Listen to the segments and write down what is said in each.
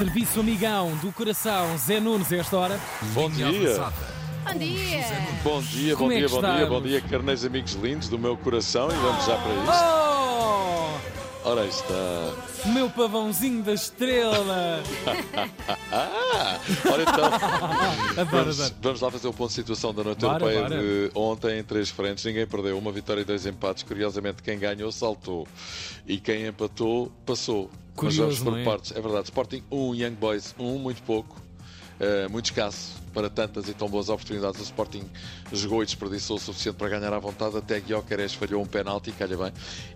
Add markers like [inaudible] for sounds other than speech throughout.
Serviço amigão do coração, Zé Nunes, a esta hora. Bom dia. Bom dia! Bom dia, bom é dia, bom dia, bom dia, carneiros amigos lindos do meu coração e vamos já para isto. Ora está. Meu pavãozinho da estrela! [laughs] Ora então, vamos, vamos lá fazer o ponto de situação da noite Bora, europeia bora. de ontem em três frentes. Ninguém perdeu, uma vitória e dois empates. Curiosamente, quem ganhou saltou e quem empatou passou. Mas Curioso, vamos por é? partes. É verdade, Sporting 1, Young Boys 1, muito pouco. Eh, muito escasso para tantas e tão boas oportunidades. O Sporting jogou e desperdiçou o suficiente para ganhar à vontade. Até Guiocares falhou um penalti, calha bem.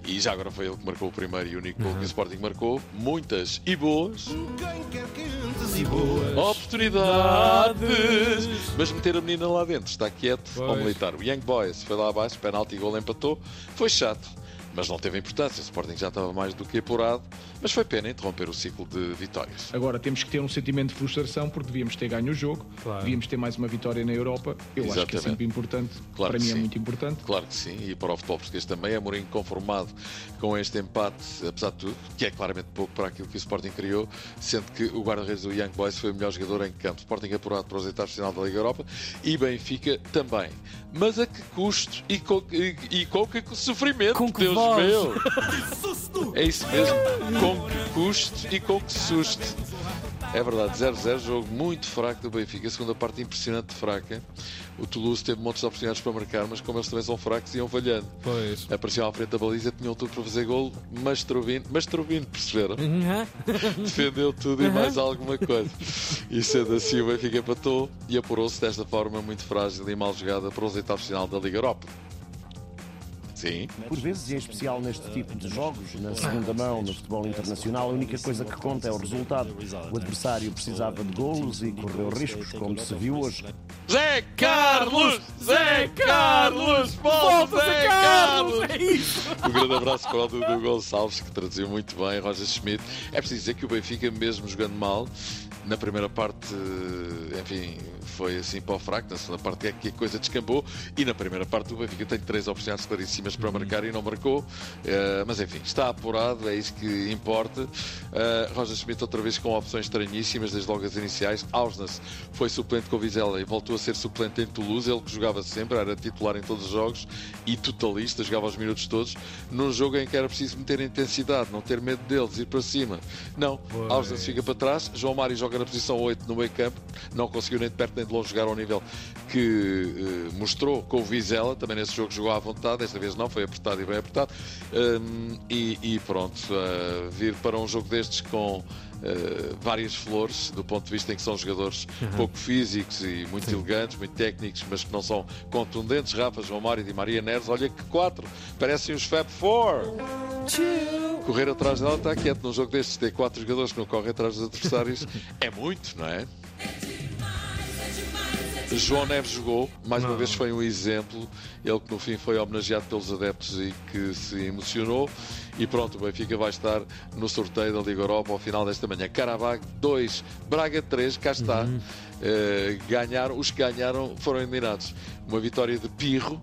E já agora foi ele que marcou o primeiro e único Uhum. gol que o Sporting marcou. Muitas e boas E boas. oportunidades. Mas meter a menina lá dentro, está quieto Pois. ao militar. O Young Boys foi lá abaixo, penalti, gol empatou. Foi chato, mas não teve importância. O Sporting já estava mais do que apurado. Mas foi pena interromper o ciclo de vitórias. Agora temos que ter um sentimento de frustração porque devíamos ter ganho o jogo, Claro. devíamos ter mais uma vitória na Europa. Eu acho que é Exatamente. sempre importante. Claro para mim é sim. muito importante. Claro que sim, e para o futebol português também. Amorim conformado com este empate, apesar de tudo, que é claramente pouco para aquilo que o Sporting criou, sendo que o guarda-redes do Young Boys foi o melhor jogador em campo. Sporting apurado para os oitavos de final da Liga Europa e Benfica também. Mas a que custo e com, e, e com que sofrimento, Com que Deus meu! [laughs] É isso mesmo, com que custo e com que susto. É verdade, 0-0, jogo muito fraco do Benfica, segunda parte impressionante fraca. O Toulouse teve montes de oportunidades para marcar, mas como eles também são fracos, iam falhando. Pois. Apareciam à frente da baliza, tinham tudo para fazer gol, mas Trovino, mas Trovino, perceberam? Uhum. [laughs] Defendeu tudo e mais alguma coisa. E sendo assim, o Benfica empatou e apurou-se desta forma muito frágil e mal jogada para os oitavos de final da Liga Europa. Sim, Por vezes, e em especial neste tipo de jogos, na segunda mão, no futebol internacional, a única coisa que conta é o resultado. O adversário precisava de golos e correu riscos, como se viu hoje. Zé Carlos! Zé Carlos! Volta, Zé Carlos! É! Um grande abraço para o Dudu Gonçalves, que traduziu muito bem, Roger Schmidt. É preciso dizer que o Benfica, mesmo jogando mal, na primeira parte, enfim, foi assim para o fraco, na segunda parte é que a coisa descambou, e na primeira parte o Benfica tem três oportunidades claríssimas para marcar e não marcou, Eh, mas enfim, está apurado, é isso que importa. Eh, Roger Schmidt outra vez com opções estranhíssimas, desde logo as iniciais. Ausnes foi suplente com o Vizela e voltou a ser suplente em Toulouse, ele que jogava sempre, era titular em todos os jogos e totalista, jogava os minutos todos, num jogo em que era preciso meter intensidade, não ter medo deles, ir para cima. Não, Pois. Ausnes fica para trás, João Mário joga na posição 8 no meio campo, não conseguiu nem de perto nem de longe jogar ao nível que eh, mostrou com o Vizela, também nesse jogo jogou à vontade, desta vez não, foi apertado e bem apertado, Hum, e, e pronto, eh, vir para um jogo destes com eh, várias flores, do ponto de vista em que são jogadores pouco físicos e muito elegantes, muito técnicos, mas que não são contundentes, Rafa, João Mário e Di Maria Neres, olha que quatro, parecem os Fab Four. Correr atrás dela está quieto num jogo destes, ter quatro jogadores que não correm atrás dos adversários [laughs] é muito, não é? João Neves jogou, mais uma Não. vez foi um exemplo. Ele que no fim foi homenageado pelos adeptos e que se emocionou. E pronto, o Benfica vai estar no sorteio da Liga Europa ao final desta manhã. Carabag 2, Braga 3, cá está. Eh, ganharam, os que ganharam foram eliminados. Uma vitória de Pirro.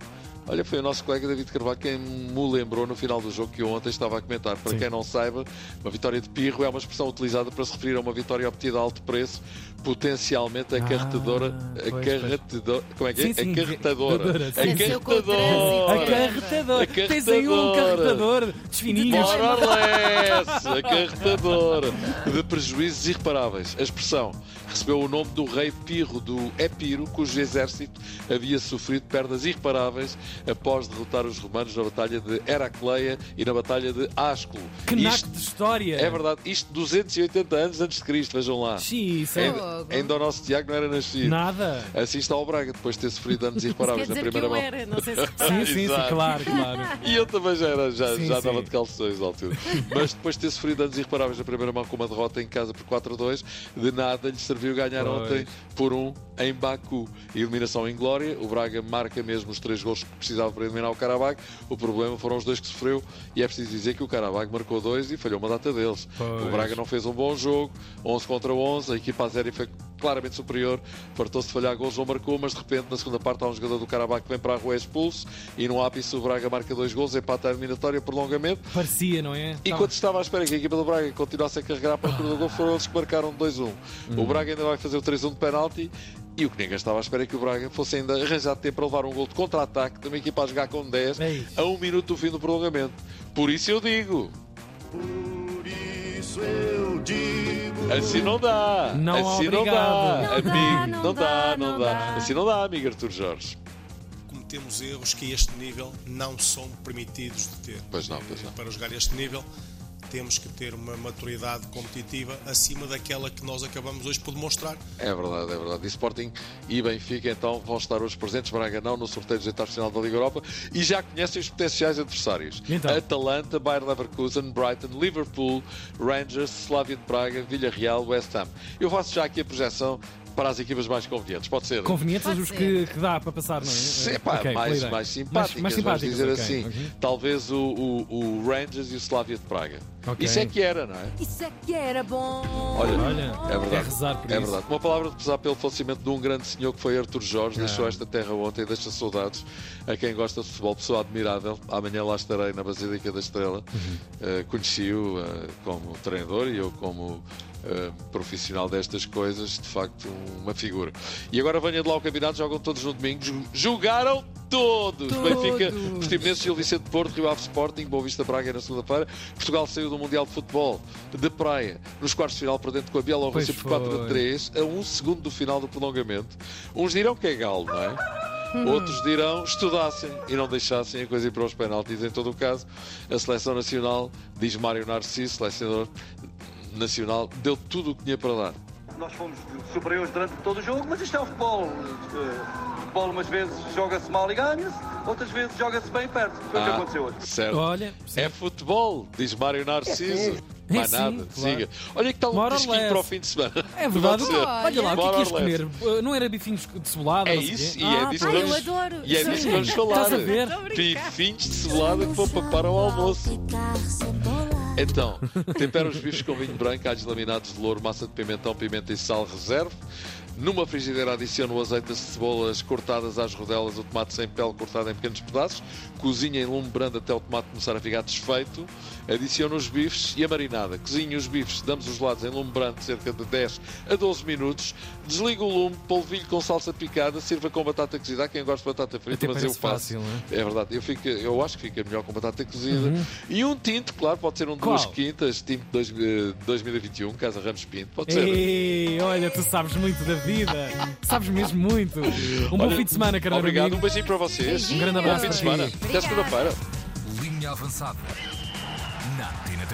Olha, foi o nosso colega David Carvalho quem me lembrou no final do jogo que eu ontem estava a comentar. Para Sim. quem não saiba, uma vitória de Pirro é uma expressão utilizada para se referir a uma vitória obtida a alto preço, potencialmente acarretadora. pois. acarretadora como é que é? Sim, sim, acarretadora. acarretadora, Acarretadora. Acarretador! Tens aí um carretador desfininhos. Morales, acarretadora de prejuízos irreparáveis. A expressão recebeu o nome do rei Pirro do Epiro, cujo exército havia sofrido perdas irreparáveis após derrotar os romanos na Batalha de Heracleia e na Batalha de Ascolo. Que Isto- de história! é verdade, isto 280 anos antes de Cristo, vejam lá. Sim, isso é Ainda, ainda o nosso Tiago não era nascido. nada. Assim está o Braga, depois de ter sofrido danos [laughs] Quer irreparáveis na primeira eu mão. era, não sei se [laughs] Sim, sim, sim, claro, claro. E eu também já, era, já, Sim, já sim. andava de calções à altura. Mas depois de ter sofrido danos irreparáveis na primeira mão com uma derrota em casa por 4-2, de nada lhe serviu ganhar Pois. ontem por um em Baku. Eliminação em glória, o Braga marca mesmo os três gols precisava para eliminar o Karabag. O problema foram os dois que sofreu e é preciso dizer que o Karabag marcou dois e falhou uma data deles. Pois. O Braga não fez um bom jogo, 11 contra 11, a equipa azeri foi claramente superior, fartou-se de falhar gols, não marcou, mas de repente na segunda parte há um jogador do Carabao que vem para a rua é expulso e no ápice o Braga marca dois gols, empata a eliminatória, prolongamento. Parecia, não é? E quando estava à espera que a equipa do Braga continuasse a carregar para o do gol, foram eles que marcaram 2-1. O Braga ainda vai fazer o 3-1 de penalti e o que ninguém estava à espera é que o Braga fosse ainda arranjar tempo para levar um gol de contra-ataque de uma equipa a jogar com 10 É a um minuto do fim do prolongamento. Por isso eu digo. Por isso eu digo. Assim não dá. Não, assim não obrigado. dá. Não amigo. dá, não, não dá, dá, não não dá. dá. Assim não dá, amigo Artur Jorge. cometemos erros que a este nível não são permitidos de ter. Pois não, pois não. Para jogar este nível, temos que ter uma maturidade competitiva acima daquela que nós acabamos hoje por demonstrar. É verdade, é verdade. E Sporting e Benfica então vão estar hoje presentes. Braga não no sorteio dos oitavos de final da Liga Europa e já conhecem os potenciais adversários. Então? Atalanta, Bayer Leverkusen, Brighton, Liverpool, Rangers, Slavia de Praga, Villarreal, West Ham. Eu faço já aqui a projeção para as equipas mais convenientes. Pode ser? Convenientes Pode os ser. que, que dá para passar, não é? Sim, pá, Ok, boa mais, mais simpáticas, mais vamos simpáticas, dizer ok, assim. ok. Talvez o, o, o Rangers e o Slavia de Praga. Ok. Isso é que era, não é? Isso é que era bom. Olha, Olha, é verdade. é rezar por É isso. verdade. Uma palavra de pesar pelo falecimento de um grande senhor que foi Arthur Jorge, Ah. deixou esta terra ontem, deixa saudades a quem gosta de futebol, pessoa admirável. Amanhã lá estarei na Basílica da Estrela. Uhum. Eh, Conheci-o eh, como treinador e eu como eh, profissional destas coisas, de facto, uma figura. E agora venha de lá o campeonato, jogam todos no domingo. Jogaram todos! Todos! Benfica, Portimonense, Gil Vicente de Porto, Rio Ave Sporting, Boa Vista Braga na segunda-feira. Portugal saiu do Mundial de Futebol de praia nos quartos de final perdendo com a Bielorrússia por 4 a foi. 3 a um segundo do final do prolongamento. Uns dirão que é galo, não é? Outros dirão estudassem e não deixassem a coisa ir para os penaltis. Em todo o caso, a seleção nacional, diz Mário Narciso, selecionador nacional, deu tudo o que tinha para dar. Nós fomos superiores durante todo o jogo, mas isto é o futebol. Futebol umas vezes joga-se mal e ganha-se, outras vezes joga-se bem perto. Foi o que Ah, aconteceu hoje. certo. Olha, É futebol, diz Mário Narciso. É Mais sim, nada, claro. siga. Olha que tal um less. para o fim de semana. é verdade. Olha lá, o que é que More ias comer? Uh, Não era bifinhos de cebolada? É isso, e é Ah, disso que vamos, e é Sim. disso que vamos falar. Estás a ver? Bifinhos de cebolada que vão para o almoço. Então, [laughs] tempera os bifes com vinho branco, alhos laminados de louro, massa de pimentão, pimenta e sal reserve. Numa frigideira adicione o azeite, as cebolas cortadas às rodelas, o tomate sem pele cortado em pequenos pedaços. Cozinhe em lume brando até o tomate começar a ficar desfeito. Adicione os bifes e a marinada. Cozinhe os bifes, damos os lados em lume brando cerca de 10 a 12 minutos. Desliga o lume, polvilho com salsa picada, sirva com batata cozida. Há quem gosta de batata frita, Até mas eu faço. fácil, não É verdade, eu, fico, eu acho que fica melhor com batata cozida. E um tinto, claro, pode ser um de duas quintas, tinto dois, eh, 2021, Casa Ramos Pinto, pode ser. Ei, olha, tu sabes muito da vida. sabes mesmo muito. Um bom Olha, fim de semana, caramba Obrigado, amigo. um beijinho para vocês. Um grande Bom abraço fim de semana. Até segunda-feira. Linha avançada.